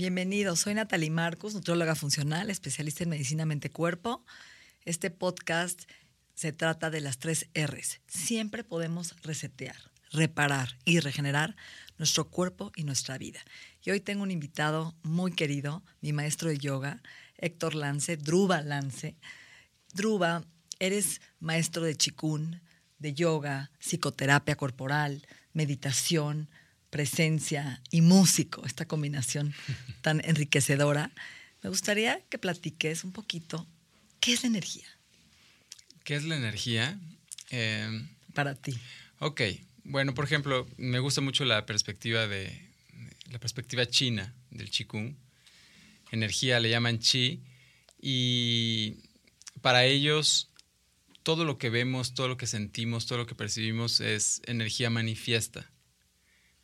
Bienvenidos, soy Natalie Marcos, nutróloga funcional, especialista en medicina mente-cuerpo. Este podcast se trata de las tres R's. Siempre podemos resetear, reparar y regenerar nuestro cuerpo y nuestra vida. Y hoy tengo un invitado muy querido, mi maestro de yoga, Héctor Lance, Druba Lance. Druba, eres maestro de chikun, de yoga, psicoterapia corporal, meditación, presencia y músico, esta combinación tan enriquecedora. Me gustaría que platiques un poquito qué es la energía ¿Qué es la energía? Eh, para ti. ok, bueno, por ejemplo, me gusta mucho la perspectiva de la perspectiva china del qigong. Energía le llaman chi y para ellos todo lo que vemos, todo lo que sentimos, todo lo que percibimos es energía manifiesta.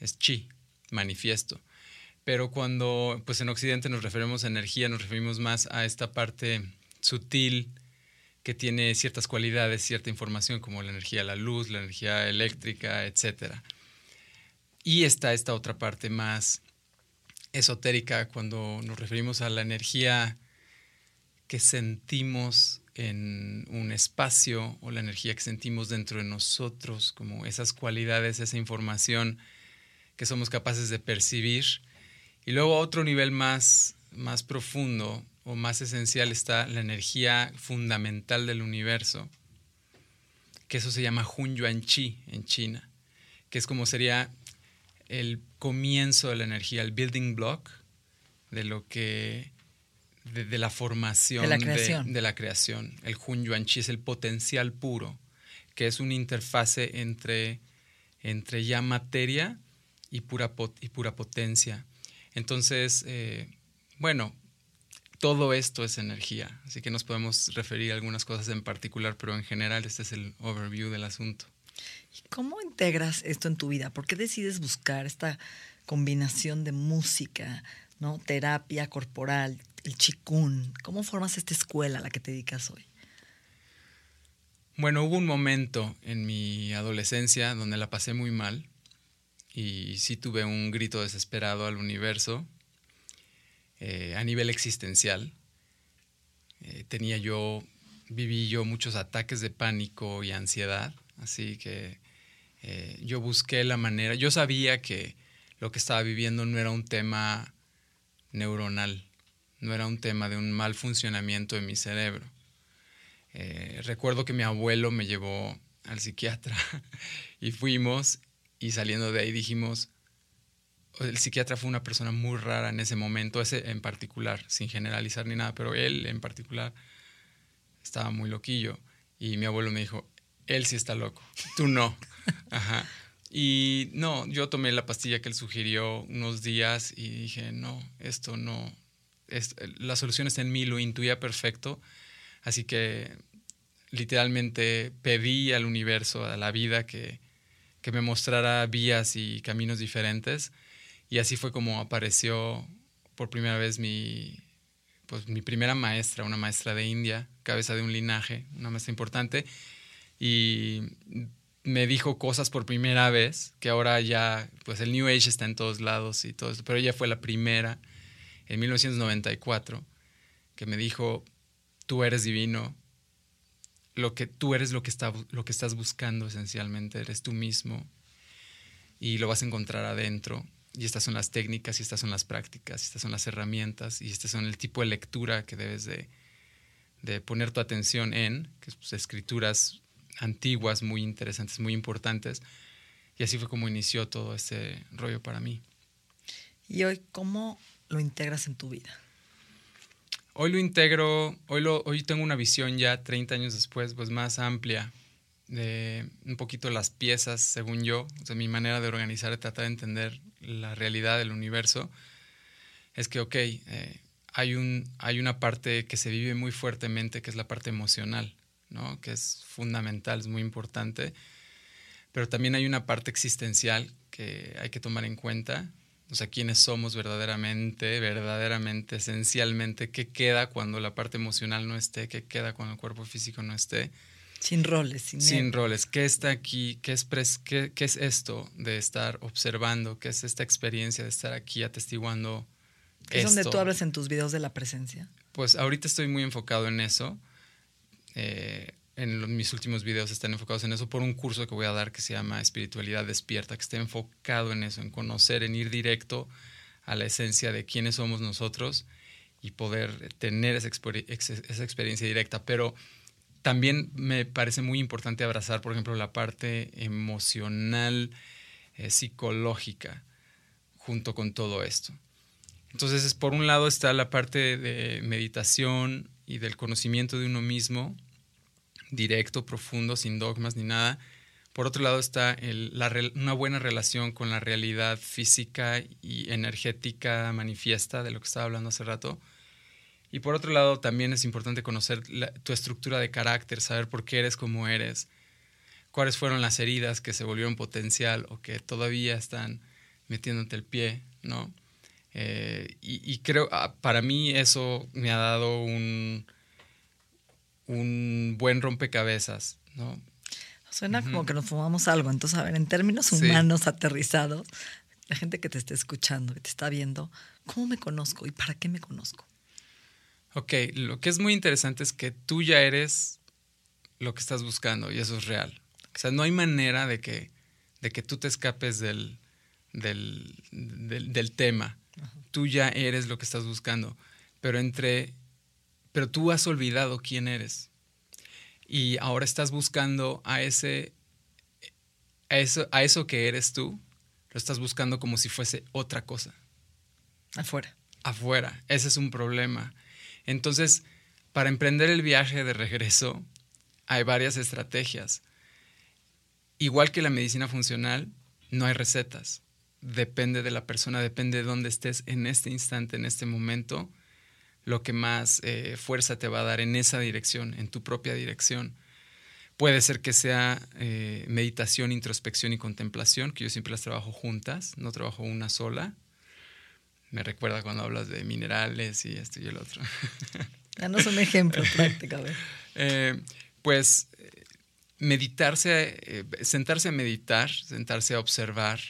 Es chi, manifiesto. Pero cuando pues en Occidente nos referimos a energía, nos referimos más a esta parte sutil que tiene ciertas cualidades, cierta información como la energía la luz, la energía eléctrica, etc. Y está esta otra parte más esotérica cuando nos referimos a la energía que sentimos en un espacio o la energía que sentimos dentro de nosotros, como esas cualidades, esa información que somos capaces de percibir. Y luego a otro nivel más, más profundo o más esencial está la energía fundamental del universo, que eso se llama Hun Yuan Chi en China, que es como sería el comienzo de la energía, el building block de lo que de, la formación de la, creación. De, la creación. El Hun Yuan Chi es el potencial puro, que es una interfase entre, entre ya materia y pura, y pura potencia. Entonces, eh, bueno, todo esto es energía, así que nos podemos referir a algunas cosas en particular, pero en general este es el overview del asunto. ¿Y cómo integras esto en tu vida? ¿Por qué decides buscar esta combinación de música, ¿no? terapia corporal, el chikun? ¿Cómo formas esta escuela a la que te dedicas hoy? Bueno, hubo un momento en mi adolescencia donde la pasé muy mal y sí tuve un grito desesperado al universo eh, a nivel existencial. Eh, tenía yo, viví yo muchos ataques de pánico y ansiedad, así que eh, yo busqué la manera, yo sabía que lo que estaba viviendo no era un tema neuronal, no era un tema de un mal funcionamiento de mi cerebro. recuerdo que mi abuelo me llevó al psiquiatra y fuimos y saliendo de ahí dijimos, el psiquiatra fue una persona muy rara en ese momento, ese en particular, sin generalizar ni nada, pero él en particular estaba muy loquillo. Y mi abuelo me dijo, él sí está loco, tú no. Ajá. Y no, yo tomé la pastilla que él sugirió unos días y dije, no, esto no, es, la solución está en mí, lo intuía perfecto. Así que literalmente pedí al universo, a la vida, que, que me mostrara vías y caminos diferentes y así fue como apareció por primera vez mi, pues, mi primera maestra, una maestra de India, cabeza de un linaje, una maestra importante. Y me dijo cosas por primera vez, que ahora ya, pues el New Age está en todos lados y todo eso, pero ella fue la primera en 1994 que me dijo, tú eres divino, lo que tú eres lo que, está, lo que estás buscando esencialmente, eres tú mismo y lo vas a encontrar adentro y estas son las técnicas, y estas son las prácticas, y estas son las herramientas, y este son el tipo de lectura que debes de, poner tu atención en, que es pues, escrituras antiguas, muy interesantes, muy importantes. Y así fue como inició todo ese rollo para mí. ¿Y hoy cómo lo integras en tu vida? Hoy lo integro, hoy, lo, hoy tengo una visión ya 30 años después, pues más amplia de un poquito las piezas, según yo, o sea, mi manera de organizar, de tratar de entender la realidad del universo, es que, ok, eh, hay, un, hay una parte que se vive muy fuertemente, que es la parte emocional, ¿no? que es fundamental, es muy importante, pero también hay una parte existencial que hay que tomar en cuenta, o sea, quiénes somos verdaderamente, verdaderamente, esencialmente, qué queda cuando la parte emocional no esté, qué queda cuando el cuerpo físico no esté. Sin roles, sin, sin roles. ¿Qué está aquí? ¿Qué es, qué, ¿Qué es esto de estar observando? ¿Qué es esta experiencia de estar aquí atestiguando? ¿Es donde tú hablas en tus videos de la presencia? Pues ahorita estoy muy enfocado en eso. Eh, en mis últimos videos están enfocados en eso por un curso que voy a dar que se llama Espiritualidad Despierta, que está enfocado en eso, en conocer, en ir directo a la esencia de quiénes somos nosotros y poder tener esa, experiencia directa. Pero también me parece muy importante abrazar, por ejemplo, la parte emocional, eh, psicológica, junto con todo esto. Entonces, por un lado está la parte de meditación y del conocimiento de uno mismo, directo, profundo, sin dogmas ni nada. Por otro lado está una buena relación con la realidad física y energética manifiesta de lo que estaba hablando hace rato. Y por otro lado también es importante conocer tu estructura de carácter, saber por qué eres como eres, cuáles fueron las heridas que se volvieron potencial o que todavía están metiéndote el pie, ¿no? Eh, y, creo, ah, para mí eso me ha dado un, un buen rompecabezas, ¿no? Suena como que nos fumamos algo. Entonces, a ver, en términos humanos aterrizados, la gente que te está escuchando, que te está viendo, ¿cómo me conozco y para qué me conozco? Ok, lo que es muy interesante es que tú ya eres lo que estás buscando y eso es real. O sea, no hay manera de que, de que tú te escapes del, del, del tema. Tú ya eres lo que estás buscando. Pero entre pero tú has olvidado quién eres. Y ahora estás buscando a ese, a eso, a eso que eres tú, lo estás buscando como si fuese otra cosa. Afuera. Afuera. Ese es un problema. Entonces, para emprender el viaje de regreso, hay varias estrategias. Igual que la medicina funcional, no hay recetas. Depende de la persona, depende de dónde estés en este instante, en este momento lo que más eh, fuerza te va a dar en esa dirección, en tu propia dirección. Puede ser que sea eh, meditación, introspección y contemplación, que yo siempre las trabajo juntas, no trabajo una sola. Me recuerda cuando hablas de minerales y esto y el otro. Danos un ejemplo práctico. Eh, pues meditarse, sentarse a meditar, sentarse a observar,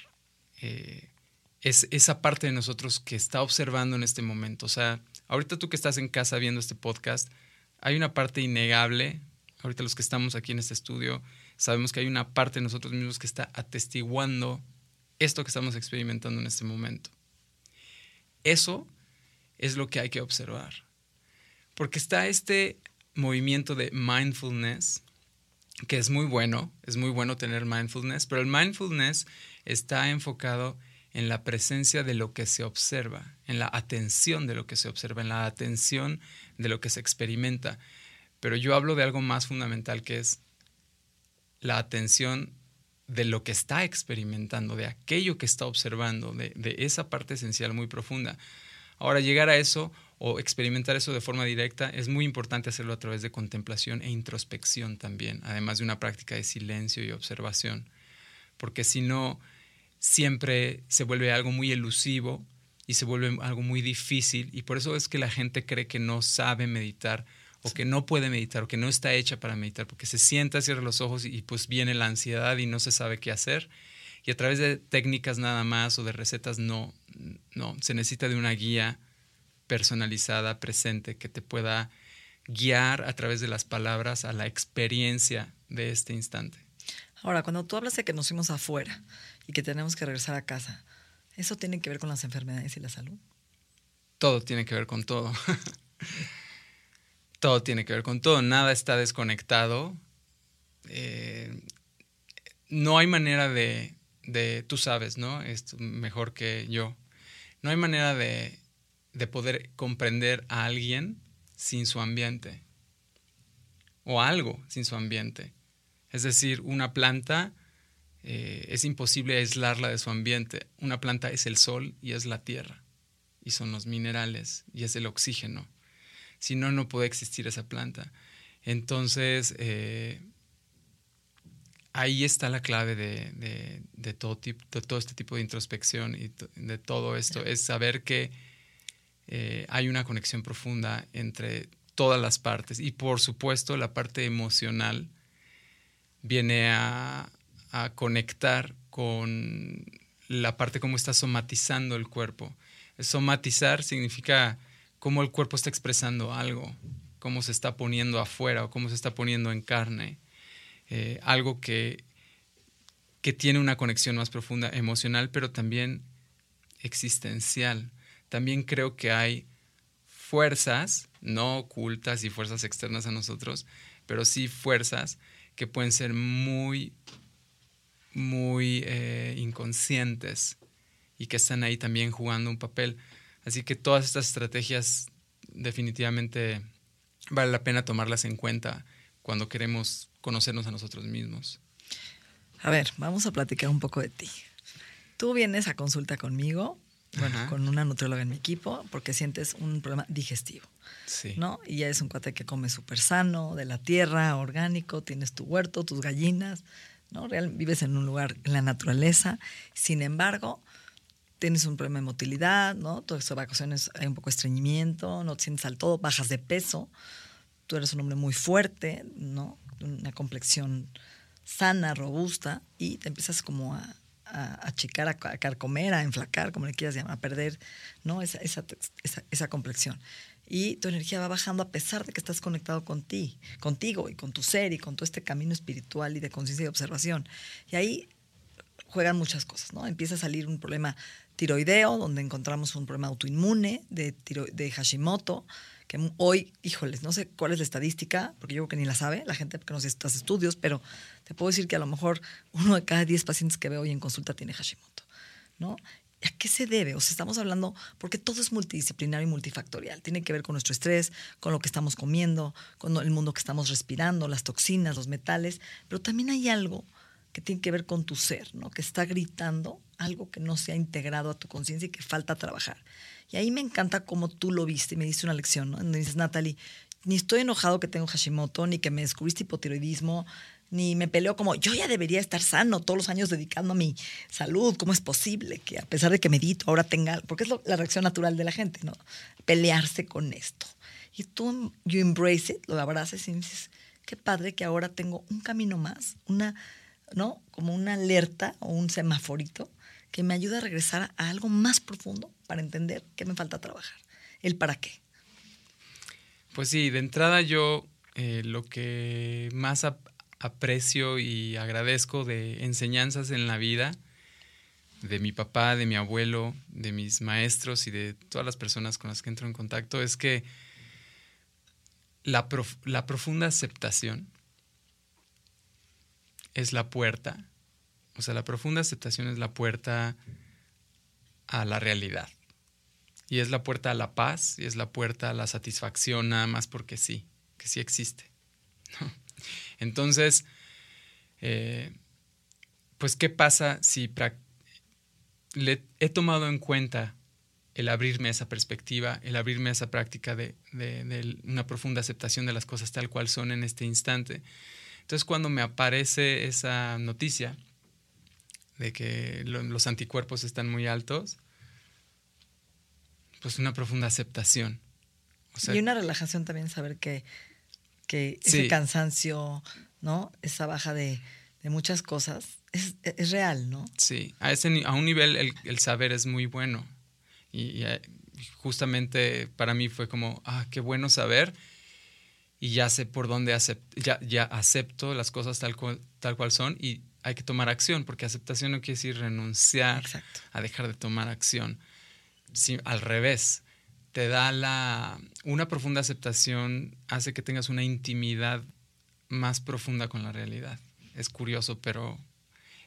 es esa parte de nosotros que está observando en este momento. O sea, ahorita tú que estás en casa viendo este podcast, hay una parte innegable, ahorita los que estamos aquí en este estudio, sabemos que hay una parte de nosotros mismos que está atestiguando esto que estamos experimentando en este momento. Eso es lo que hay que observar. Porque está este movimiento de mindfulness, que es muy bueno, es muy bueno tener mindfulness, pero el mindfulness está enfocado en la presencia de lo que se observa, en la atención de lo que se observa, en la atención de lo que se experimenta. Pero yo hablo de algo más fundamental que es la atención de lo que está experimentando, de aquello que está observando, de, esa parte esencial muy profunda. Ahora, llegar a eso o experimentar eso de forma directa es muy importante hacerlo a través de contemplación e introspección también, además de una práctica de silencio y observación. Porque si no, siempre se vuelve algo muy elusivo y se vuelve algo muy difícil y por eso es que la gente cree que no sabe meditar o que no puede meditar o que no está hecha para meditar porque se sienta, cierra los ojos y, pues viene la ansiedad y no se sabe qué hacer y a través de técnicas nada más o de recetas no, no, se necesita de una guía personalizada, presente, que te pueda guiar a través de las palabras a la experiencia de este instante. Ahora, cuando tú hablas de que nos fuimos afuera, y que tenemos que regresar a casa. ¿Eso tiene que ver con las enfermedades y la salud? Todo tiene que ver con todo. todo tiene que ver con todo. Nada está desconectado. Eh, no hay manera de, de, tú sabes, ¿no? Es mejor que yo. No hay manera de, de poder comprender a alguien sin su ambiente. O algo sin su ambiente. Es decir, una planta eh, es imposible aislarla de su ambiente. Una planta es el sol y es la tierra, y son los minerales, y es el oxígeno. Si no, no puede existir esa planta. Entonces, eh, ahí está la clave de, todo tipo, de todo este tipo de introspección y de todo esto, es saber que eh, hay una conexión profunda entre todas las partes. Y por supuesto, la parte emocional viene a, a conectar con la parte como está somatizando el cuerpo. Somatizar significa cómo el cuerpo está expresando algo, cómo se está poniendo afuera o cómo se está poniendo en carne. Eh, algo que, que tiene una conexión más profunda emocional, pero también existencial. También creo que hay fuerzas, no ocultas y fuerzas externas a nosotros, pero sí fuerzas que pueden ser muy muy eh, inconscientes y que están ahí también jugando un papel. Así que todas estas estrategias definitivamente vale la pena tomarlas en cuenta cuando queremos conocernos a nosotros mismos. A ver, vamos a platicar un poco de ti. Tú vienes a consulta conmigo, bueno, con una nutrióloga en mi equipo, porque sientes un problema digestivo. Sí. ¿No? Y ya es un cuate que come súper sano, de la tierra, orgánico, tienes tu huerto, tus gallinas, ¿no? Real, vives en un lugar, en la naturaleza, sin embargo, tienes un problema de motilidad, ¿no? Todas tus vacaciones hay un poco de estreñimiento, no te sientes al todo, bajas de peso, tú eres un hombre muy fuerte, ¿no? Una complexión sana, robusta, y te empiezas como a, achicar, a, a, carcomer, a enflacar, como le quieras llamar, a perder, ¿no? Esa, esa, esa, esa complexión y tu energía va bajando a pesar de que estás conectado con ti, contigo y con tu ser y con todo este camino espiritual y de conciencia y observación. Y ahí juegan muchas cosas, ¿no? Empieza a salir un problema tiroideo, donde encontramos un problema autoinmune de, de Hashimoto, que hoy, híjoles, no sé cuál es la estadística, porque yo creo que ni la sabe la gente porque no sé estos estudios, pero te puedo decir que a lo mejor uno de cada diez pacientes que veo hoy en consulta tiene Hashimoto, ¿no? ¿A qué se debe? O sea, estamos hablando, porque todo es multidisciplinario y multifactorial. Tiene que ver con nuestro estrés, con lo que estamos comiendo, con el mundo que estamos respirando, las toxinas, los metales, pero también hay algo que tiene que ver con tu ser, ¿no? Que está gritando algo que no se ha integrado a tu conciencia y que falta trabajar. Y ahí me encanta cómo tú lo viste y me diste una lección, ¿no? Dices, Natalie, ni estoy enojado que tengo Hashimoto, ni que me descubriste hipotiroidismo, ni me peleo como yo ya debería estar sano todos los años dedicando a mi salud. ¿Cómo es posible que a pesar de que medito ahora tenga, porque es la reacción natural de la gente, ¿no? Pelearse con esto. Y tú, you embrace it, lo abrazas y dices, qué padre que ahora tengo un camino más, una, ¿no? Como una alerta o un semaforito que me ayuda a regresar a algo más profundo para entender qué me falta trabajar, el para qué. Pues sí, de entrada yo eh, lo que más aprecio y agradezco de enseñanzas en la vida de mi papá, de mi abuelo, de mis maestros y de todas las personas con las que entro en contacto es que la, la profunda aceptación es la puerta, o sea, la profunda aceptación es la puerta a la realidad. Y es la puerta a la paz y es la puerta a la satisfacción nada más porque sí, que sí existe. Entonces, eh, pues, ¿qué pasa si he tomado en cuenta el abrirme a esa perspectiva, el abrirme a esa práctica de, una profunda aceptación de las cosas tal cual son en este instante? Entonces, cuando me aparece esa noticia de que los anticuerpos están muy altos, pues una profunda aceptación. y una relajación también saber que que ese cansancio, ¿no? Esa baja de, muchas cosas es, real, ¿no? Sí, a, ese, a un nivel el, saber es muy bueno. Y, eh, justamente para mí fue como, ah, qué bueno saber. Y ya sé por dónde ya, ya acepto las cosas tal cual, tal cual son y hay que tomar acción, porque aceptación no quiere decir renunciar a dejar de tomar acción. Sí, al revés, te da la... Una profunda aceptación hace que tengas una intimidad más profunda con la realidad. Es curioso, pero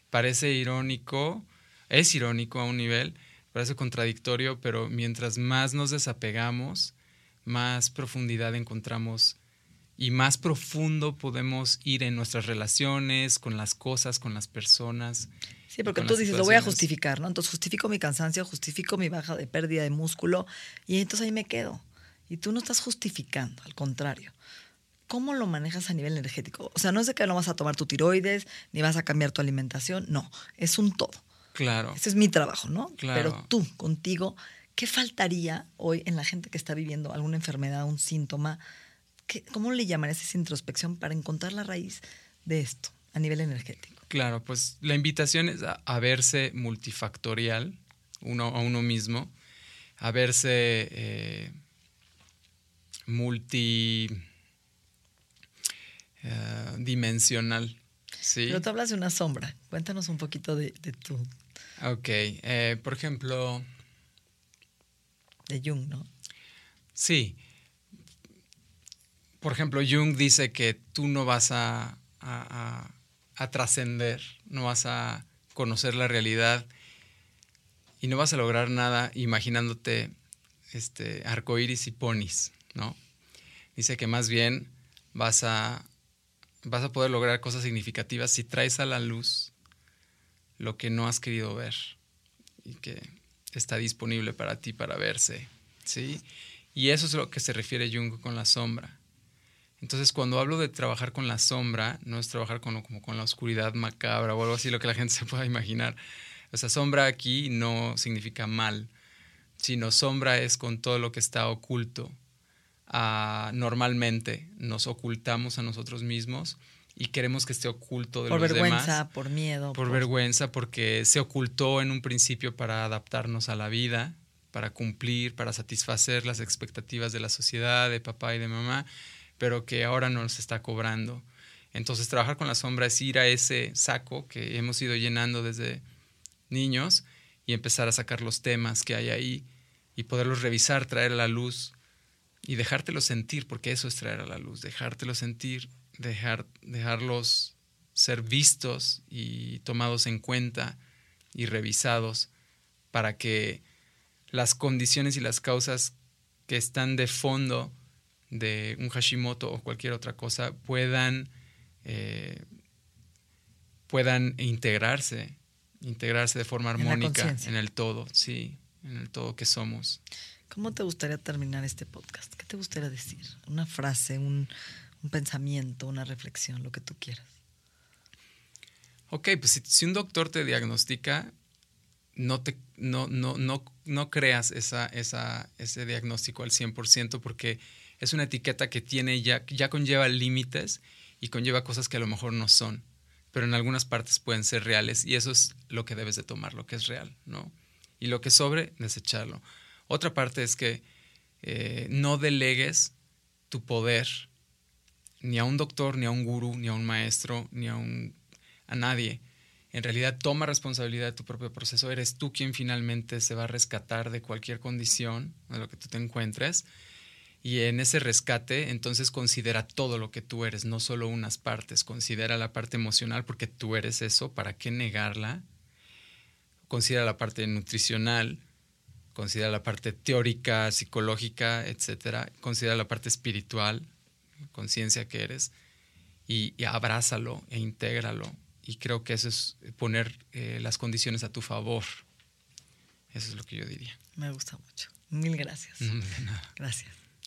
parece irónico, es irónico a un nivel, parece contradictorio, pero mientras más nos desapegamos, más profundidad encontramos y más profundo podemos ir en nuestras relaciones, con las cosas, con las personas. Sí, porque tú dices, lo voy a justificar, ¿no? Entonces justifico mi cansancio, justifico mi baja de pérdida de músculo y entonces ahí me quedo. Y tú no estás justificando, al contrario. ¿Cómo lo manejas a nivel energético? O sea, no es de que no vas a tomar tu tiroides, ni vas a cambiar tu alimentación, no, es un todo. Claro. Ese es mi trabajo, ¿no? Claro. Pero tú, contigo, ¿qué faltaría hoy en la gente que está viviendo alguna enfermedad, un síntoma? ¿Qué, ¿Cómo le llamarías esa introspección para encontrar la raíz de esto a nivel energético? Claro, pues la invitación es a, verse multifactorial uno, a uno mismo, a verse eh, multidimensional. Eh, ¿sí? Pero tú hablas de una sombra. Cuéntanos un poquito de, de tu... Ok, eh, por ejemplo... De Jung, ¿no? Sí. Por ejemplo, Jung dice que tú no vas a a trascender, no vas a conocer la realidad y no vas a lograr nada imaginándote este, arcoíris y ponis, ¿no? Dice que más bien vas a, vas a poder lograr cosas significativas si traes a la luz lo que no has querido ver y que está disponible para ti para verse, ¿sí? Y eso es lo que se refiere Jung con la sombra. Entonces, cuando hablo de trabajar con la sombra, no es trabajar con, como con la oscuridad macabra o algo así, lo que la gente se pueda imaginar. O sea, sombra aquí no significa mal, sino sombra es con todo lo que está oculto. Ah, normalmente nos ocultamos a nosotros mismos y queremos que esté oculto de por los demás. Por vergüenza, por miedo. Por, por vergüenza, porque se ocultó en un principio para adaptarnos a la vida, para cumplir, para satisfacer las expectativas de la sociedad, de papá y de mamá pero que ahora nos está cobrando. Entonces, trabajar con la sombra es ir a ese saco que hemos ido llenando desde niños y empezar a sacar los temas que hay ahí y poderlos revisar, traer a la luz y dejártelos sentir, porque eso es traer a la luz, dejártelos sentir, dejar, dejarlos ser vistos y tomados en cuenta y revisados para que las condiciones y las causas que están de fondo de un Hashimoto o cualquier otra cosa puedan, eh, puedan integrarse, integrarse de forma armónica en, el todo, sí, en el todo que somos. ¿Cómo te gustaría terminar este podcast? ¿Qué te gustaría decir? Una frase, un, pensamiento, una reflexión, lo que tú quieras. Ok, pues si, un doctor te diagnostica, no, te, no, no, no, no creas esa, esa, ese diagnóstico al 100% porque es una etiqueta que tiene ya, ya conlleva límites y conlleva cosas que a lo mejor no son, pero en algunas partes pueden ser reales y eso es lo que debes de tomar, lo que es real, ¿no? Y lo que sobre, desecharlo. Otra parte es que eh, no delegues tu poder ni a un doctor, ni a un gurú, ni a un maestro, ni a, un, a nadie. En realidad toma responsabilidad de tu propio proceso. Eres tú quien finalmente se va a rescatar de cualquier condición de lo que tú te encuentres y en ese rescate, entonces considera todo lo que tú eres, no solo unas partes. Considera la parte emocional porque tú eres eso, ¿para qué negarla? Considera la parte nutricional, considera la parte teórica, psicológica, etcétera. Considera la parte espiritual, conciencia que eres, y, abrázalo e intégralo. Y creo que eso es poner eh, las condiciones a tu favor. Eso es lo que yo diría. Me gusta mucho. Mil gracias. Gracias.